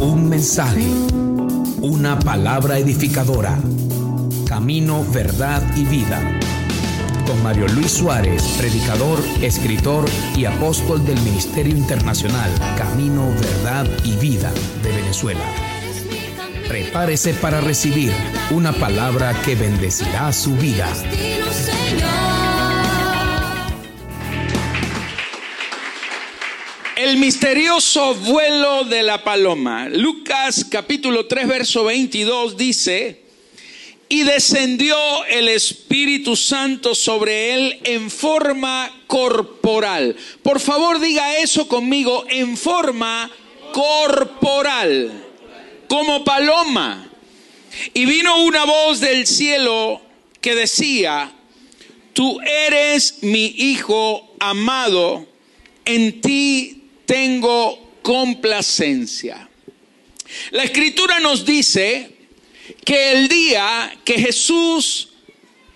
Un mensaje, una palabra edificadora. Camino, verdad y vida. Con Mario Luis Suárez, predicador, escritor y apóstol del Ministerio Internacional Camino, Verdad y Vida de Venezuela. Prepárese para recibir una palabra que bendecirá su vida. El misterioso vuelo de la paloma. Lucas capítulo 3 verso 22 dice, y descendió el Espíritu Santo sobre él en forma corporal. Por favor diga eso conmigo, en forma corporal, como paloma. Y vino una voz del cielo que decía, tú eres mi Hijo amado, en ti tengo complacencia. La escritura nos dice que el día que Jesús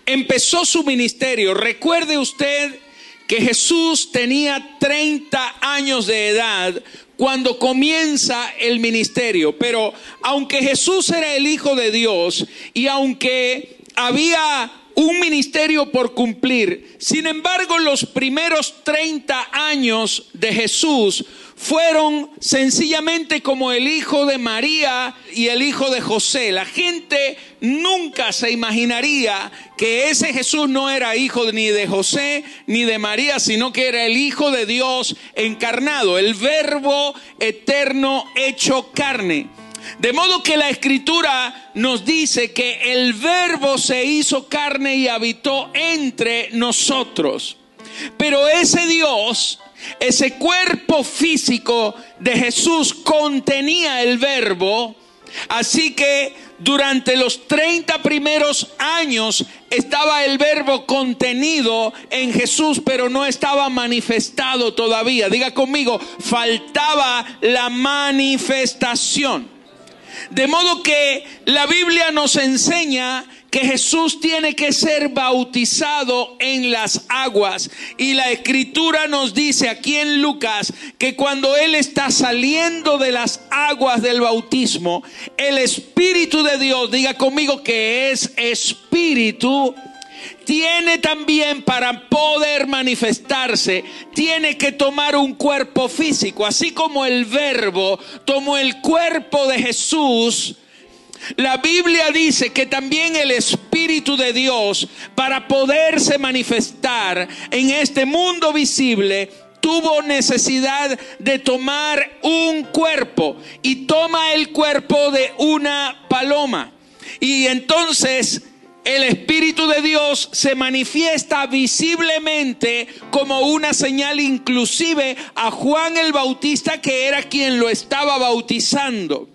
empezó su ministerio, recuerde usted que Jesús tenía 30 años de edad cuando comienza el ministerio, pero aunque Jesús era el Hijo de Dios y aunque había un ministerio por cumplir. Sin embargo, los primeros 30 años de Jesús fueron sencillamente como el hijo de María y el hijo de José. La gente nunca se imaginaría que ese Jesús no era hijo ni de José ni de María, sino que era el hijo de Dios encarnado, el verbo eterno hecho carne. De modo que la escritura nos dice que el verbo se hizo carne y habitó entre nosotros. Pero ese Dios, ese cuerpo físico de Jesús contenía el verbo. Así que durante los 30 primeros años estaba el verbo contenido en Jesús, pero no estaba manifestado todavía. Diga conmigo, faltaba la manifestación. De modo que la Biblia nos enseña que Jesús tiene que ser bautizado en las aguas. Y la escritura nos dice aquí en Lucas que cuando Él está saliendo de las aguas del bautismo, el Espíritu de Dios, diga conmigo que es Espíritu, tiene también para poder manifestarse, tiene que tomar un cuerpo físico, así como el verbo tomó el cuerpo de Jesús. La Biblia dice que también el Espíritu de Dios, para poderse manifestar en este mundo visible, tuvo necesidad de tomar un cuerpo y toma el cuerpo de una paloma. Y entonces el Espíritu de Dios se manifiesta visiblemente como una señal inclusive a Juan el Bautista que era quien lo estaba bautizando.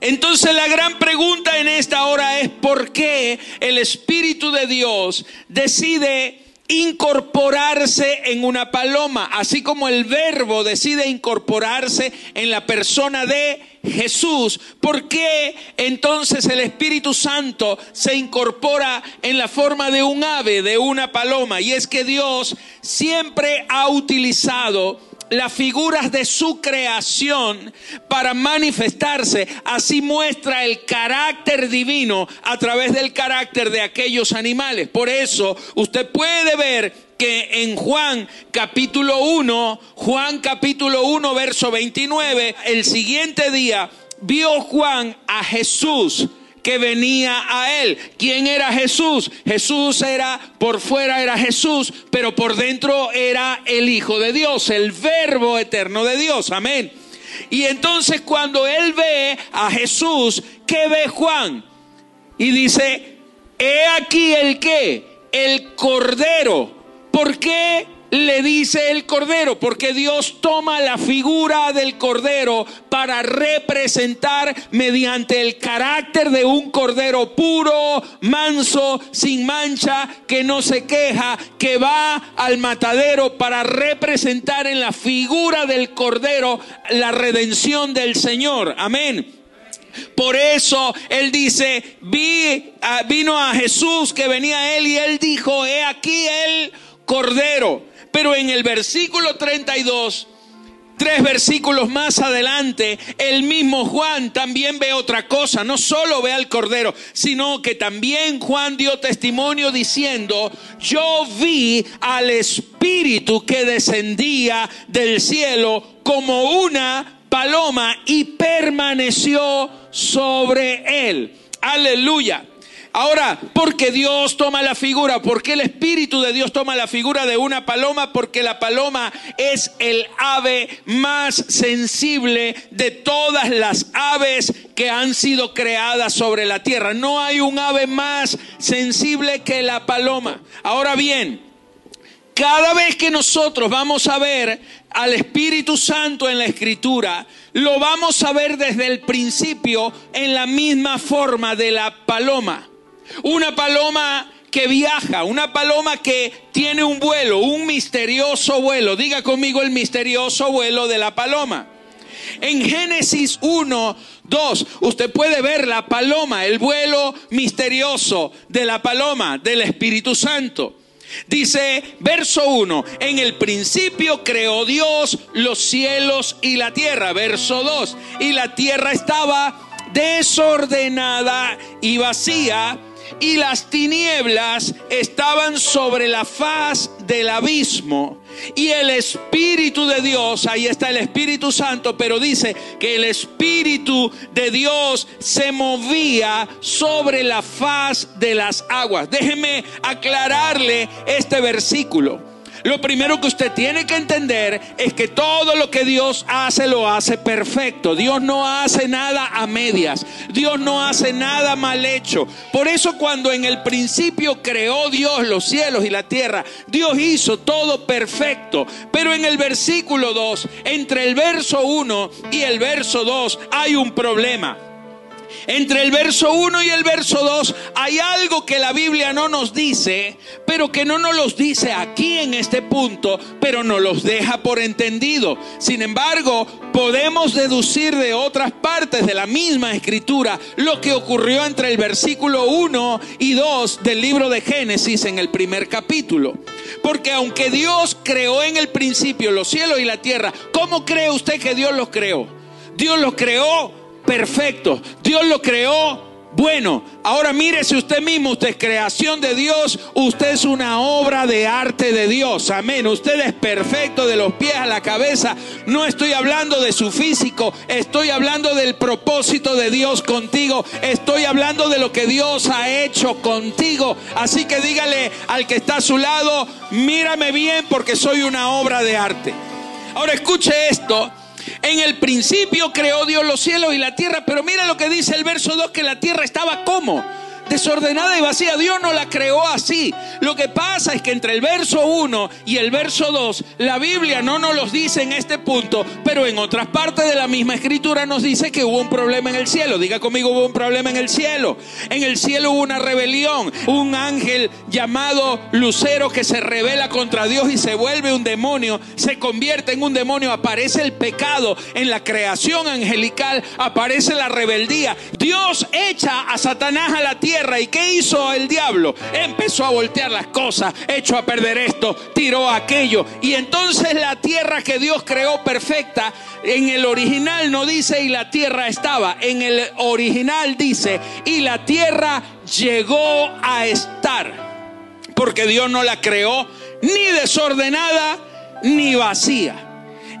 Entonces la gran pregunta en esta hora es por qué el Espíritu de Dios decide incorporarse en una paloma, así como el verbo decide incorporarse en la persona de Jesús. ¿Por qué entonces el Espíritu Santo se incorpora en la forma de un ave, de una paloma? Y es que Dios siempre ha utilizado las figuras de su creación para manifestarse. Así muestra el carácter divino a través del carácter de aquellos animales. Por eso usted puede ver que en Juan capítulo 1, Juan capítulo 1, verso 29, el siguiente día vio Juan a Jesús que venía a él. ¿Quién era Jesús? Jesús era, por fuera era Jesús, pero por dentro era el Hijo de Dios, el verbo eterno de Dios. Amén. Y entonces cuando él ve a Jesús, ¿qué ve Juan? Y dice, he aquí el que, el cordero. ¿Por qué le dice el cordero, porque Dios toma la figura del cordero para representar mediante el carácter de un cordero puro, manso, sin mancha, que no se queja, que va al matadero para representar en la figura del cordero la redención del Señor. Amén. Por eso él dice, vi, vino a Jesús que venía él y él dijo, he aquí el cordero pero en el versículo 32, Tres versículos más adelante, el mismo Juan también ve otra cosa. No solo ve al Cordero, sino que también Juan dio testimonio diciendo, yo vi al Espíritu que descendía del cielo como una paloma y permaneció sobre él. Aleluya. Ahora, porque Dios toma la figura, porque el Espíritu de Dios toma la figura de una paloma, porque la paloma es el ave más sensible de todas las aves que han sido creadas sobre la tierra. No hay un ave más sensible que la paloma. Ahora bien, cada vez que nosotros vamos a ver al Espíritu Santo en la Escritura, lo vamos a ver desde el principio en la misma forma de la paloma. Una paloma que viaja, una paloma que tiene un vuelo, un misterioso vuelo. Diga conmigo el misterioso vuelo de la paloma. En Génesis 1, 2, usted puede ver la paloma, el vuelo misterioso de la paloma, del Espíritu Santo. Dice, verso 1, en el principio creó Dios los cielos y la tierra. Verso 2, y la tierra estaba desordenada y vacía y las tinieblas estaban sobre la faz del abismo. Y el Espíritu de Dios, ahí está el Espíritu Santo, pero dice que el Espíritu de Dios se movía sobre la faz de las aguas. Déjeme aclararle este versículo. Lo primero que usted tiene que entender es que todo lo que Dios hace lo hace perfecto. Dios no hace nada a medias. Dios no hace nada mal hecho. Por eso cuando en el principio creó Dios los cielos y la tierra, Dios hizo todo perfecto. Pero en el versículo 2, entre el verso 1 y el verso 2 hay un problema. Entre el verso 1 y el verso 2 hay algo que la Biblia no nos dice, pero que no nos los dice aquí en este punto, pero nos los deja por entendido. Sin embargo, podemos deducir de otras partes de la misma escritura lo que ocurrió entre el versículo 1 y 2 del libro de Génesis en el primer capítulo. Porque aunque Dios creó en el principio los cielos y la tierra, ¿cómo cree usted que Dios los creó? Dios los creó perfecto. Dios lo creó bueno. Ahora mírese usted mismo, usted es creación de Dios, usted es una obra de arte de Dios. Amén. Usted es perfecto de los pies a la cabeza. No estoy hablando de su físico, estoy hablando del propósito de Dios contigo. Estoy hablando de lo que Dios ha hecho contigo. Así que dígale al que está a su lado, mírame bien porque soy una obra de arte. Ahora escuche esto. En el principio creó Dios los cielos y la tierra, pero mira lo que dice el verso 2, que la tierra estaba como desordenada y vacía. Dios no la creó así. Lo que pasa es que entre el verso 1 y el verso 2, la Biblia no nos los dice en este punto, pero en otras partes de la misma escritura nos dice que hubo un problema en el cielo. Diga conmigo, hubo un problema en el cielo. En el cielo hubo una rebelión. Un ángel llamado Lucero que se revela contra Dios y se vuelve un demonio, se convierte en un demonio, aparece el pecado en la creación angelical, aparece la rebeldía. Dios echa a Satanás a la tierra ¿Y qué hizo el diablo? Empezó a voltear las cosas, echó a perder esto, tiró aquello. Y entonces la tierra que Dios creó perfecta, en el original no dice y la tierra estaba, en el original dice y la tierra llegó a estar. Porque Dios no la creó ni desordenada ni vacía.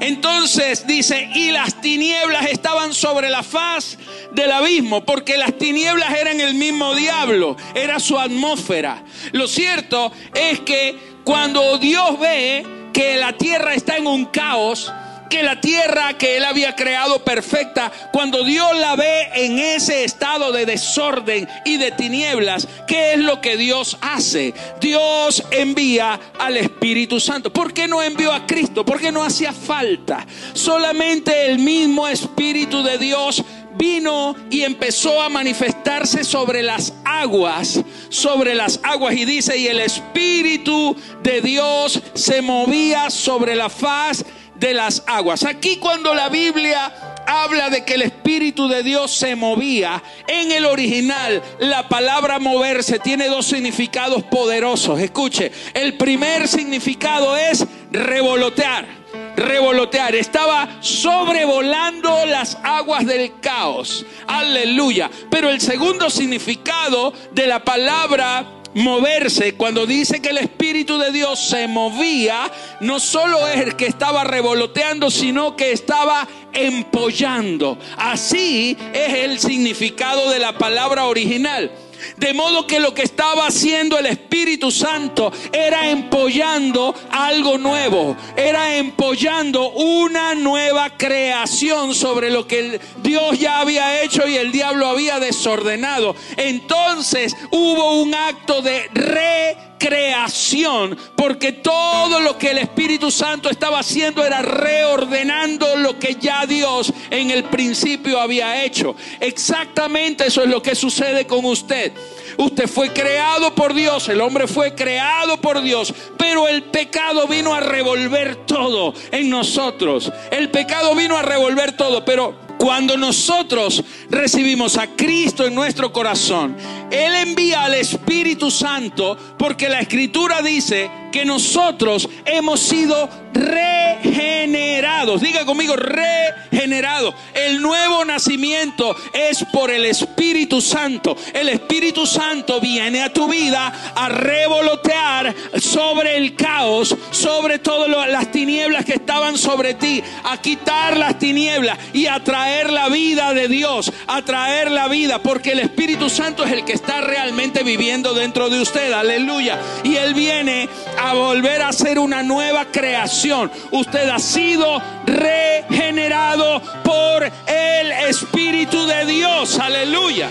Entonces dice, y las tinieblas estaban sobre la faz del abismo, porque las tinieblas eran el mismo diablo, era su atmósfera. Lo cierto es que cuando Dios ve que la tierra está en un caos, que la tierra que él había creado perfecta, cuando Dios la ve en ese estado de desorden y de tinieblas, ¿qué es lo que Dios hace? Dios envía al Espíritu Santo. ¿Por qué no envió a Cristo? Porque no hacía falta. Solamente el mismo Espíritu de Dios vino y empezó a manifestarse sobre las aguas, sobre las aguas. Y dice, y el Espíritu de Dios se movía sobre la faz de las aguas. Aquí cuando la Biblia habla de que el Espíritu de Dios se movía, en el original la palabra moverse tiene dos significados poderosos. Escuche, el primer significado es revolotear. revolotear, estaba sobrevolando las aguas del caos. Aleluya. Pero el segundo significado de la palabra moverse, cuando dice que el Espíritu de Dios se movía, no solo es el que estaba revoloteando, sino que estaba empollando. Así es el significado de la palabra original. De modo que lo que estaba haciendo el Espíritu Santo era empollando algo nuevo, era empollando una nueva creación sobre lo que Dios ya había hecho y el diablo había desordenado. Entonces hubo un acto de re creación, porque todo lo que el Espíritu Santo estaba haciendo era reordenando lo que ya Dios en el principio había hecho. Exactamente eso es lo que sucede con usted. Usted fue creado por Dios, el hombre fue creado por Dios, pero el pecado vino a revolver todo en nosotros. El pecado vino a revolver todo, pero cuando nosotros recibimos a Cristo en nuestro corazón, Él envía al Espíritu Santo porque la Escritura dice que nosotros hemos sido regenerados. Diga conmigo, regenerados. El nuevo nacimiento es por el Espíritu Santo. El Espíritu Santo viene a tu vida a revolotear sobre el caos, sobre todas las tinieblas que estaban sobre ti, a quitar las tinieblas y a traer la vida de Dios, a traer la vida, porque el Espíritu Santo es el que está realmente viviendo dentro de usted. Aleluya. Y Él viene a volver a ser una nueva creación. Usted ha sido regenerado por el Espíritu de Dios. Aleluya.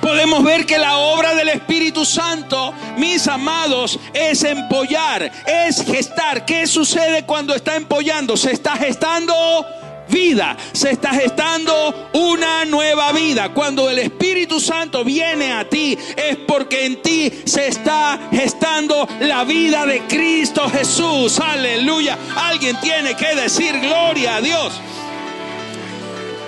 Podemos ver que la obra del Espíritu Santo, mis amados, es empollar, es gestar. ¿Qué sucede cuando está empollando? Se está gestando vida. Se está gestando una nueva vida. Cuando el Espíritu Santo viene a ti es porque en ti se está gestando la vida de Cristo Jesús. Aleluya. Alguien tiene que decir gloria a Dios.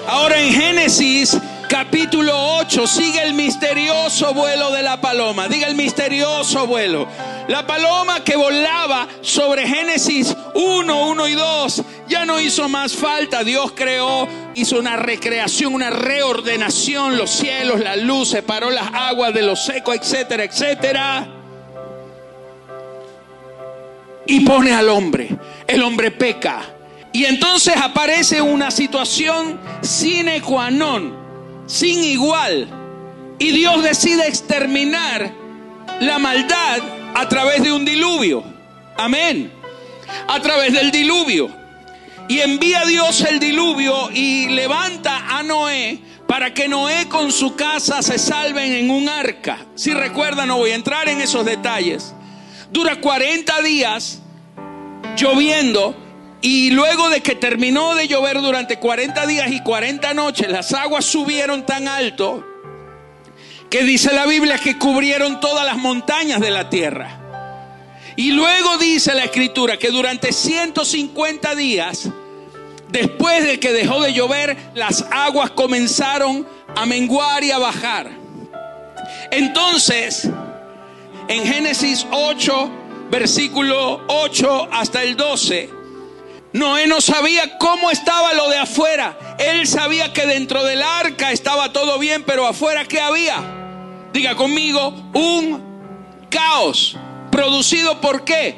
Ahora en Génesis capítulo 8 sigue el misterioso vuelo de la paloma. Diga el misterioso vuelo. La paloma que volaba sobre Génesis 1, 1 y 2 ya no hizo más falta. Dios creó, hizo una recreación, una reordenación, los cielos, la luz, separó las aguas de lo seco, etcétera, etcétera. Y pone al hombre. El hombre peca. Y entonces aparece una situación sine qua non sin igual. Y Dios decide exterminar la maldad a través de un diluvio. Amén. A través del diluvio. Y envía Dios el diluvio y levanta a Noé para que Noé con su casa se salven en un arca. Si recuerdan, no voy a entrar en esos detalles. Dura 40 días lloviendo y luego de que terminó de llover durante 40 días y 40 noches, las aguas subieron tan alto que dice la Biblia que cubrieron todas las montañas de la tierra. Y luego dice la escritura que durante 150 días, después de que dejó de llover, las aguas comenzaron a menguar y a bajar. Entonces, en Génesis 8, versículo 8 hasta el 12, Noé no sabía cómo estaba lo de afuera. Él sabía que dentro del arca estaba todo bien, pero afuera ¿qué había? Diga conmigo, un caos. ¿Producido por qué?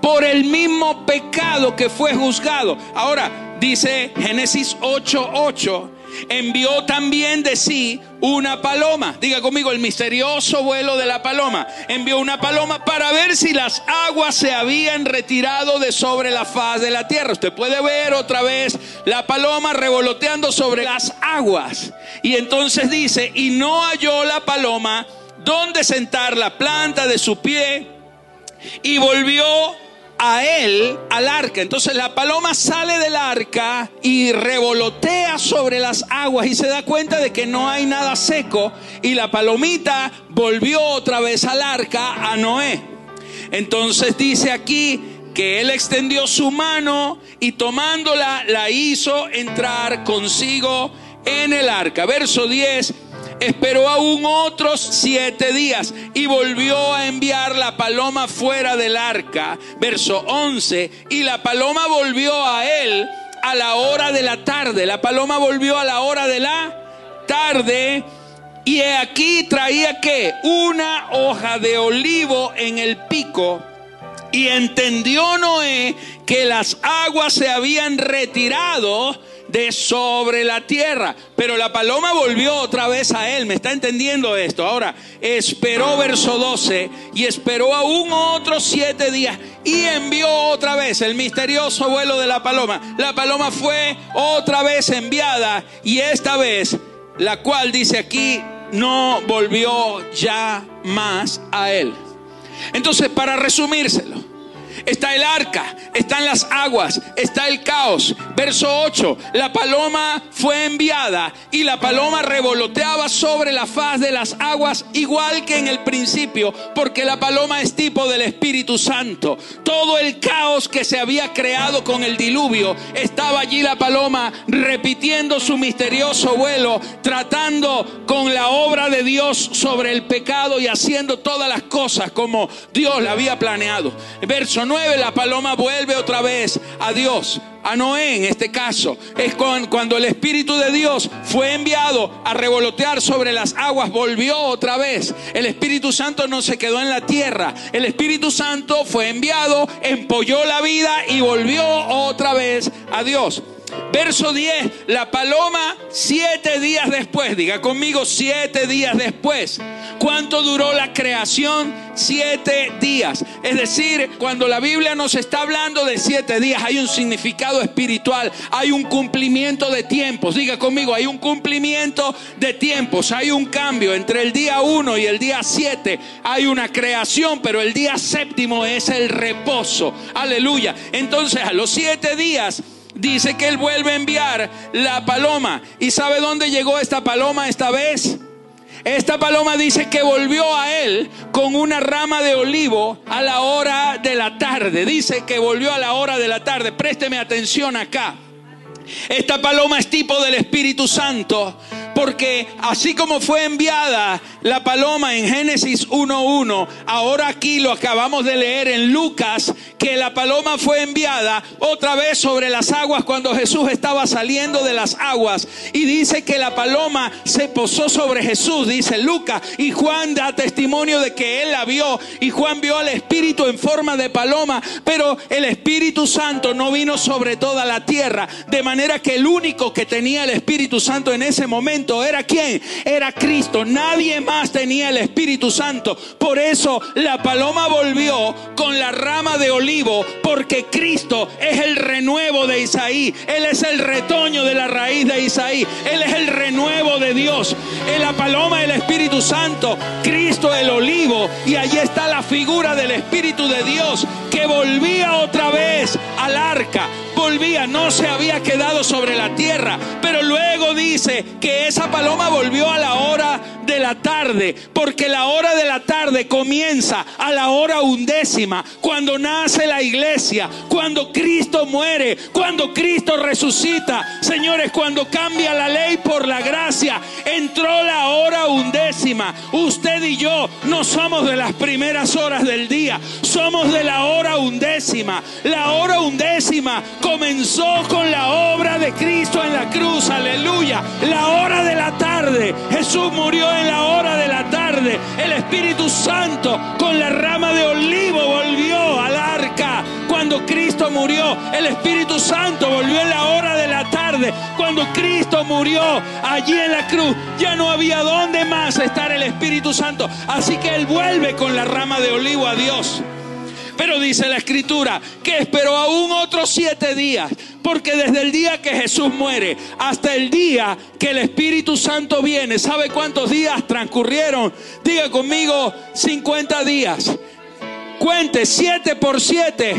Por el mismo pecado que fue juzgado. Ahora, dice Génesis 8:8 envió también de sí una paloma. Diga conmigo, el misterioso vuelo de la paloma. Envió una paloma para ver si las aguas se habían retirado de sobre la faz de la tierra. Usted puede ver otra vez la paloma revoloteando sobre las aguas. Y entonces dice, y no halló la paloma donde sentar la planta de su pie. Y volvió a él al arca. Entonces la paloma sale del arca y revolotea sobre las aguas y se da cuenta de que no hay nada seco. Y la palomita volvió otra vez al arca a Noé. Entonces dice aquí que él extendió su mano y tomándola la hizo entrar consigo en el arca. Verso 10. Esperó aún otros siete días y volvió a enviar la paloma fuera del arca. Verso 11. Y la paloma volvió a él a la hora de la tarde. La paloma volvió a la hora de la tarde. Y aquí traía que una hoja de olivo en el pico. Y entendió Noé que las aguas se habían retirado de sobre la tierra. Pero la paloma volvió otra vez a él. ¿Me está entendiendo esto? Ahora, esperó verso 12 y esperó aún otros siete días y envió otra vez el misterioso vuelo de la paloma. La paloma fue otra vez enviada y esta vez, la cual dice aquí, no volvió ya más a él. Entonces, para resumírselo, está el arca, están las aguas, está el caos. Verso 8, la paloma fue enviada y la paloma revoloteaba sobre la faz de las aguas igual que en el principio, porque la paloma es tipo del Espíritu Santo. Todo el caos que se había creado con el diluvio, estaba allí la paloma repitiendo su misterioso vuelo, tratando con la obra de Dios sobre el pecado y haciendo todas las cosas como Dios la había planeado. Verso 9 la paloma vuelve otra vez a Dios, a Noé en este caso. Es cuando el Espíritu de Dios fue enviado a revolotear sobre las aguas, volvió otra vez. El Espíritu Santo no se quedó en la tierra. El Espíritu Santo fue enviado, empolló la vida y volvió otra vez a Dios. Verso 10, la paloma siete días después, diga conmigo siete días después. ¿Cuánto duró la creación? Siete días. Es decir, cuando la Biblia nos está hablando de siete días, hay un significado espiritual, hay un cumplimiento de tiempos. Diga conmigo, hay un cumplimiento de tiempos, hay un cambio entre el día 1 y el día 7. Hay una creación, pero el día séptimo es el reposo. Aleluya. Entonces, a los siete días dice que Él vuelve a enviar la paloma. ¿Y sabe dónde llegó esta paloma esta vez? Esta paloma dice que volvió a él con una rama de olivo a la hora de la tarde. Dice que volvió a la hora de la tarde. Présteme atención acá. Esta paloma es tipo del Espíritu Santo porque así como fue enviada la paloma en Génesis 1.1, ahora aquí lo acabamos de leer en Lucas, que la paloma fue enviada otra vez sobre las aguas cuando Jesús estaba saliendo de las aguas. Y dice que la paloma se posó sobre Jesús, dice Lucas. Y Juan da testimonio de que él la vio. Y Juan vio al Espíritu en forma de paloma. Pero el Espíritu Santo no vino sobre toda la tierra. De manera que el único que tenía el Espíritu Santo en ese momento era quién? Era Cristo. Nadie más tenía el Espíritu Santo. Por eso la paloma volvió con la rama de olivo, porque Cristo es el renuevo de Isaí. Él es el retoño de la raíz de Isaí. Él es el renuevo de Dios. En la paloma el Espíritu Santo, Cristo el olivo. Y allí está la figura del Espíritu de Dios que volvía otra vez al arca no se había quedado sobre la tierra. Pero luego dice que esa paloma volvió a la hora de la tarde, porque la hora de la tarde comienza a la hora undécima, cuando nace la iglesia, cuando Cristo muere, cuando Cristo resucita. Señores, cuando cambia la ley por la gracia, entró la hora undécima. Usted y yo no somos de las primeras horas del día, somos de la hora undécima. La hora undécima comenzó con la obra de Cristo en la cruz, aleluya. La hora de la tarde, Jesús murió en la hora de la tarde. El Espíritu Santo con la rama de olivo volvió al arca. Cuando Cristo murió, el Espíritu Santo volvió en la hora de la tarde. Cuando Cristo murió allí en la cruz, ya no había dónde más estar el Espíritu Santo. Así que Él vuelve con la rama de olivo a Dios. Pero dice la escritura que esperó aún otros siete días. Porque desde el día que Jesús muere hasta el día que el Espíritu Santo viene, ¿sabe cuántos días transcurrieron? Diga conmigo 50 días. Cuente 7 por 7,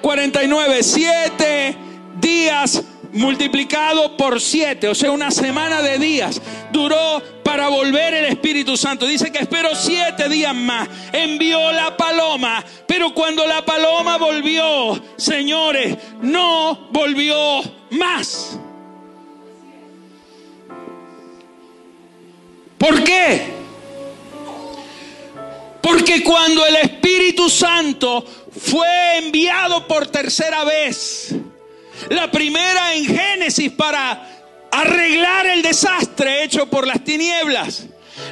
49, 7 días multiplicado por siete, o sea, una semana de días duró para volver el Espíritu Santo. Dice que esperó siete días más. Envió la paloma. Pero cuando la paloma volvió, señores, no volvió más. ¿Por qué? Porque cuando el Espíritu Santo fue enviado por tercera vez, la primera en Génesis para arreglar el desastre hecho por las tinieblas.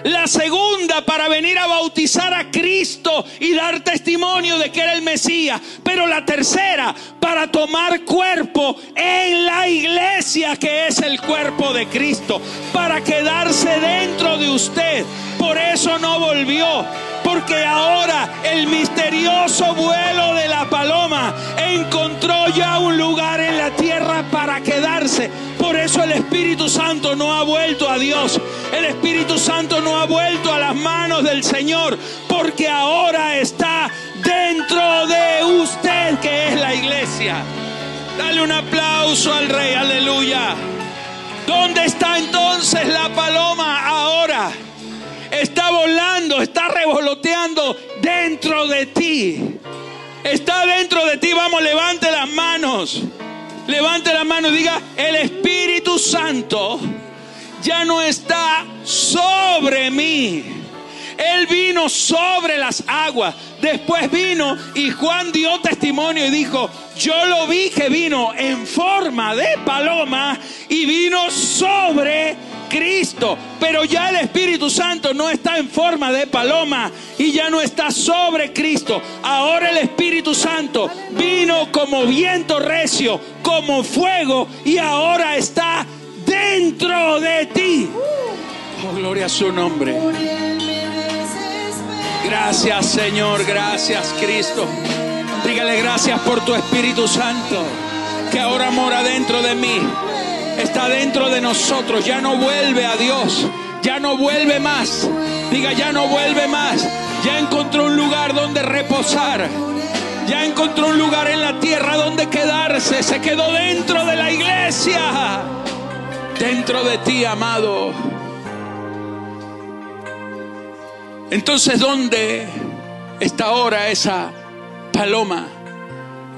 La segunda para venir a bautizar a Cristo y dar testimonio de que era el Mesías. Pero la tercera para tomar cuerpo en la iglesia que es el cuerpo de Cristo. Para quedarse dentro de usted. Por eso no volvió porque ahora el misterioso vuelo de la paloma encontró ya un lugar en la tierra para quedarse. Por eso el Espíritu Santo no ha vuelto a Dios. El Espíritu Santo no ha vuelto a las manos del Señor, porque ahora está dentro de usted, que es la iglesia. Dale un aplauso al Rey, aleluya. ¿Dónde está entonces la paloma ahora? Está volando, está revoloteando dentro de ti. Está dentro de ti. Vamos, levante las manos. Levante las manos y diga, el Espíritu Santo ya no está sobre mí. Él vino sobre las aguas. Después vino y Juan dio testimonio y dijo, yo lo vi que vino en forma de paloma y vino sobre Cristo. Pero ya el Espíritu Santo no está en forma de paloma y ya no está sobre Cristo. Ahora el Espíritu Santo vino como viento recio, como fuego y ahora está dentro de ti. Oh, gloria a su nombre. Gracias Señor, gracias Cristo. Dígale gracias por tu Espíritu Santo que ahora mora dentro de mí está dentro de nosotros, ya no vuelve a Dios, ya no vuelve más. Diga, ya no vuelve más. Ya encontró un lugar donde reposar. Ya encontró un lugar en la tierra donde quedarse. Se quedó dentro de la iglesia. Dentro de ti, amado. Entonces, ¿dónde está ahora esa paloma?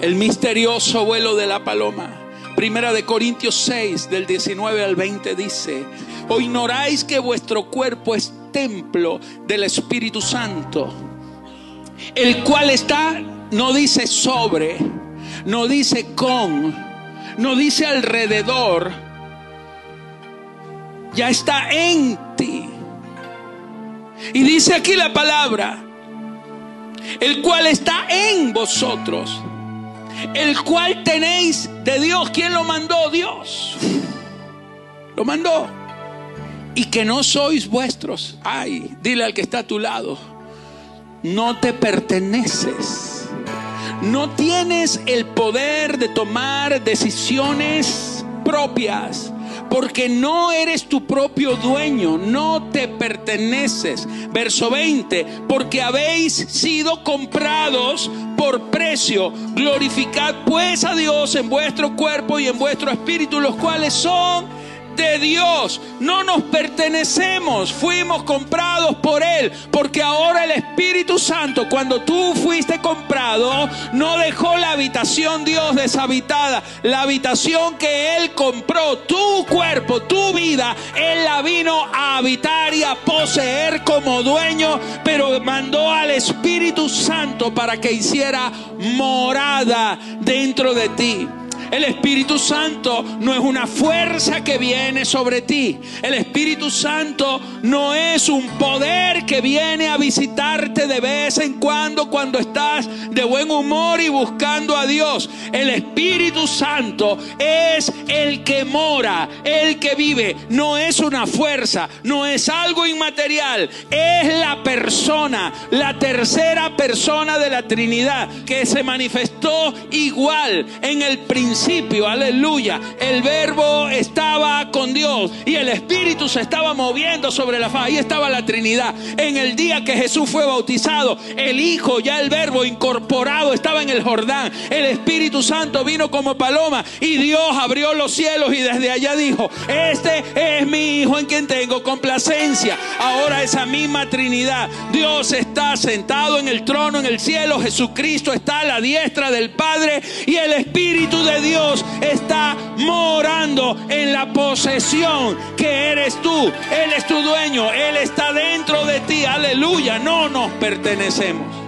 El misterioso vuelo de la paloma. Primera de Corintios 6, del 19 al 20 dice, o ignoráis que vuestro cuerpo es templo del Espíritu Santo, el cual está, no dice sobre, no dice con, no dice alrededor, ya está en ti. Y dice aquí la palabra, el cual está en vosotros el cual tenéis de Dios. ¿Quién lo mandó? Dios. Lo mandó. Y que no sois vuestros. Ay, dile al que está a tu lado. No te perteneces. No tienes el poder de tomar decisiones propias porque no eres tu propio dueño, no te perteneces. Verso 20, porque habéis sido comprados por precio. Glorificad pues a Dios en vuestro cuerpo y en vuestro espíritu, los cuales son de Dios. No nos pertenecemos, fuimos comprados por Él. Porque ahora el Espíritu Santo, cuando tú fuiste comprado, no dejó la habitación Dios deshabitada. La habitación que Él compró, tu cuerpo, tu vida, Él la vino a habitar y a poseer como dueño, pero mandó al Espíritu Santo para que hiciera morada dentro de ti. El Espíritu Santo no es una fuerza que viene sobre ti. El Espíritu Santo no es un poder que viene a visitarte de vez en cuando cuando estás de buen humor y buscando a Dios. El Espíritu Santo es el que mora, el que vive. No es una fuerza, no es algo inmaterial. Es la persona, la tercera persona de la Trinidad que se manifestó igual en el principio aleluya, el verbo estaba con Dios y el Espíritu se estaba moviendo sobre la faz. Ahí estaba la Trinidad. En el día que Jesús fue bautizado, el Hijo, ya el verbo incorporado, estaba en el Jordán. El Espíritu Santo vino como paloma y Dios abrió los cielos y desde allá dijo, este es mi Hijo en quien tengo complacencia. Ahora esa misma Trinidad, Dios está sentado en el trono en el cielo, Jesucristo está a la diestra del Padre y el Espíritu de Dios Dios está morando en la posesión que eres tú, Él es tu dueño, Él está dentro de ti, aleluya, no nos pertenecemos.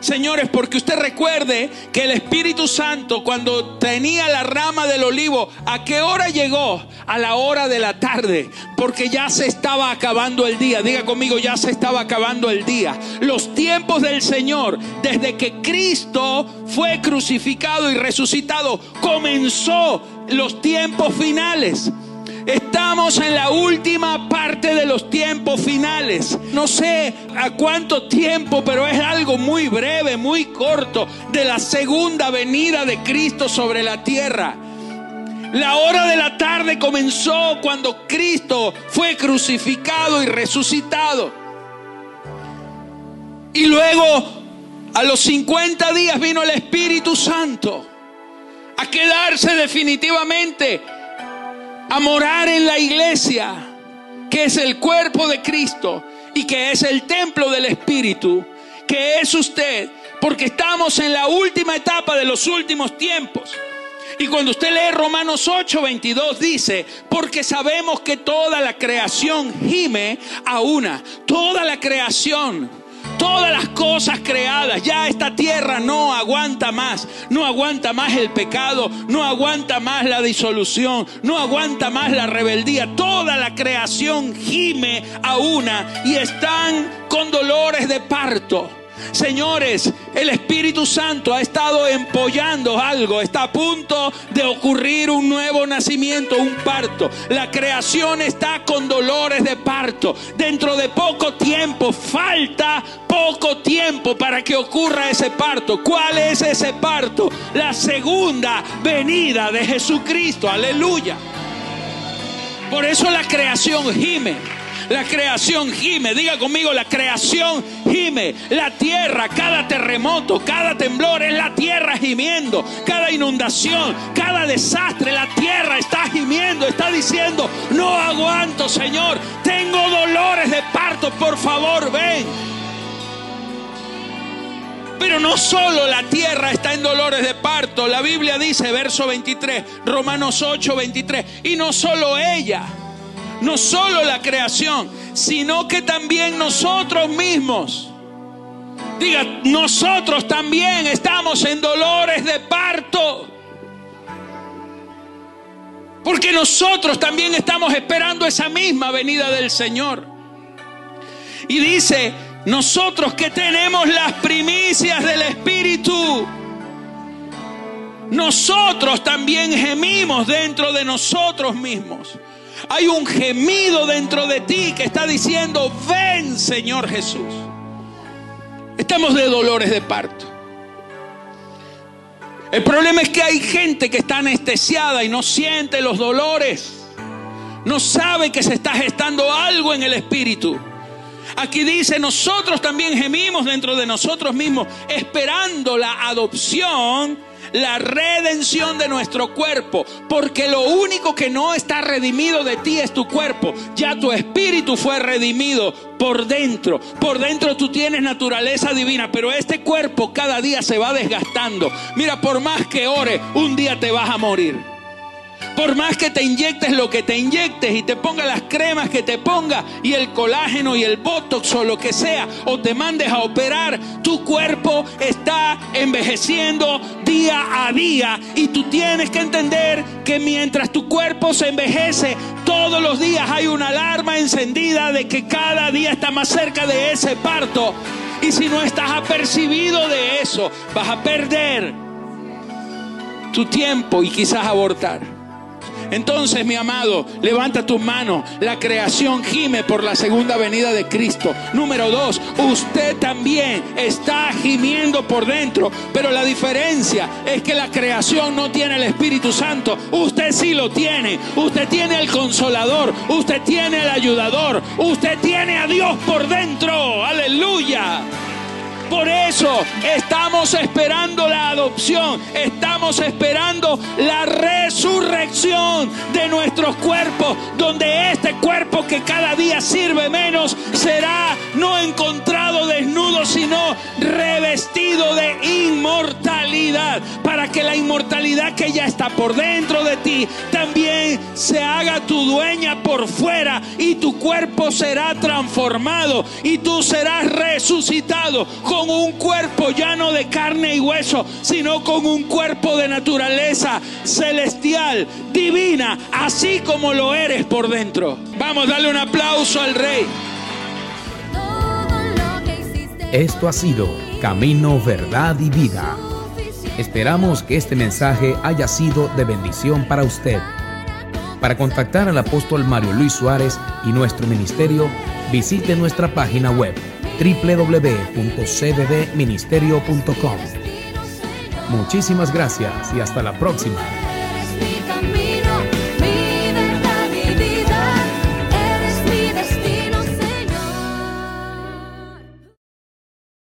Señores, porque usted recuerde que el Espíritu Santo cuando tenía la rama del olivo, ¿a qué hora llegó? A la hora de la tarde, porque ya se estaba acabando el día. Diga conmigo, ya se estaba acabando el día. Los tiempos del Señor, desde que Cristo fue crucificado y resucitado, comenzó los tiempos finales. Estamos en la última parte de los tiempos finales. No sé a cuánto tiempo, pero es algo muy breve, muy corto, de la segunda venida de Cristo sobre la tierra. La hora de la tarde comenzó cuando Cristo fue crucificado y resucitado. Y luego, a los 50 días, vino el Espíritu Santo a quedarse definitivamente a morar en la iglesia, que es el cuerpo de Cristo y que es el templo del Espíritu, que es usted, porque estamos en la última etapa de los últimos tiempos. Y cuando usted lee Romanos 8, 22 dice, porque sabemos que toda la creación gime a una, toda la creación Todas las cosas creadas, ya esta tierra no aguanta más, no aguanta más el pecado, no aguanta más la disolución, no aguanta más la rebeldía. Toda la creación gime a una y están con dolores de parto. Señores, el Espíritu Santo ha estado empollando algo. Está a punto de ocurrir un nuevo nacimiento, un parto. La creación está con dolores de parto. Dentro de poco tiempo, falta poco tiempo para que ocurra ese parto. ¿Cuál es ese parto? La segunda venida de Jesucristo. Aleluya. Por eso la creación gime. La creación gime. Diga conmigo, la creación gime. La tierra, cada terremoto, cada temblor es la tierra gimiendo. Cada inundación, cada desastre, la tierra está gimiendo. Está diciendo, no aguanto, Señor. Tengo dolores de parto. Por favor, ven. Pero no solo la tierra está en dolores de parto, la Biblia dice, verso 23, Romanos 8, 23, y no solo ella, no solo la creación, sino que también nosotros mismos. Diga, nosotros también estamos en dolores de parto. Porque nosotros también estamos esperando esa misma venida del Señor. Y dice, nosotros que tenemos las primicias del Espíritu, nosotros también gemimos dentro de nosotros mismos. Hay un gemido dentro de ti que está diciendo, ven Señor Jesús. Estamos de dolores de parto. El problema es que hay gente que está anestesiada y no siente los dolores. No sabe que se está gestando algo en el espíritu. Aquí dice, nosotros también gemimos dentro de nosotros mismos, esperando la adopción la redención de nuestro cuerpo, porque lo único que no está redimido de ti es tu cuerpo, ya tu espíritu fue redimido por dentro, por dentro tú tienes naturaleza divina, pero este cuerpo cada día se va desgastando. Mira, por más que ore, un día te vas a morir. Por más que te inyectes lo que te inyectes y te ponga las cremas que te ponga y el colágeno y el botox o lo que sea, o te mandes a operar, tu cuerpo está envejeciendo día a día y tú tienes que entender que mientras tu cuerpo se envejece, todos los días hay una alarma encendida de que cada día está más cerca de ese parto. Y si no estás apercibido de eso, vas a perder tu tiempo y quizás abortar. Entonces, mi amado, levanta tus manos. La creación gime por la segunda venida de Cristo. Número dos, usted también está gimiendo por dentro. Pero la diferencia es que la creación no tiene el Espíritu Santo. Usted sí lo tiene. Usted tiene el consolador. Usted tiene el ayudador. Usted tiene a Dios por dentro. Aleluya. Por eso estamos esperando la adopción, estamos esperando la resurrección de nuestros cuerpos, donde este cuerpo que cada día sirve menos será no encontrado desnudo, sino revestido de inmortalidad, para que la inmortalidad que ya está por dentro de ti también se haga tu dueña por fuera y tu cuerpo será transformado y tú serás resucitado con un cuerpo ya no de carne y hueso, sino con un cuerpo de naturaleza celestial, divina, así como lo eres por dentro. Vamos, darle un aplauso al rey. Esto ha sido Camino, Verdad y Vida. Esperamos que este mensaje haya sido de bendición para usted. Para contactar al apóstol Mario Luis Suárez y nuestro ministerio, visite nuestra página web www.cddministerio.com. Muchísimas gracias y hasta la próxima.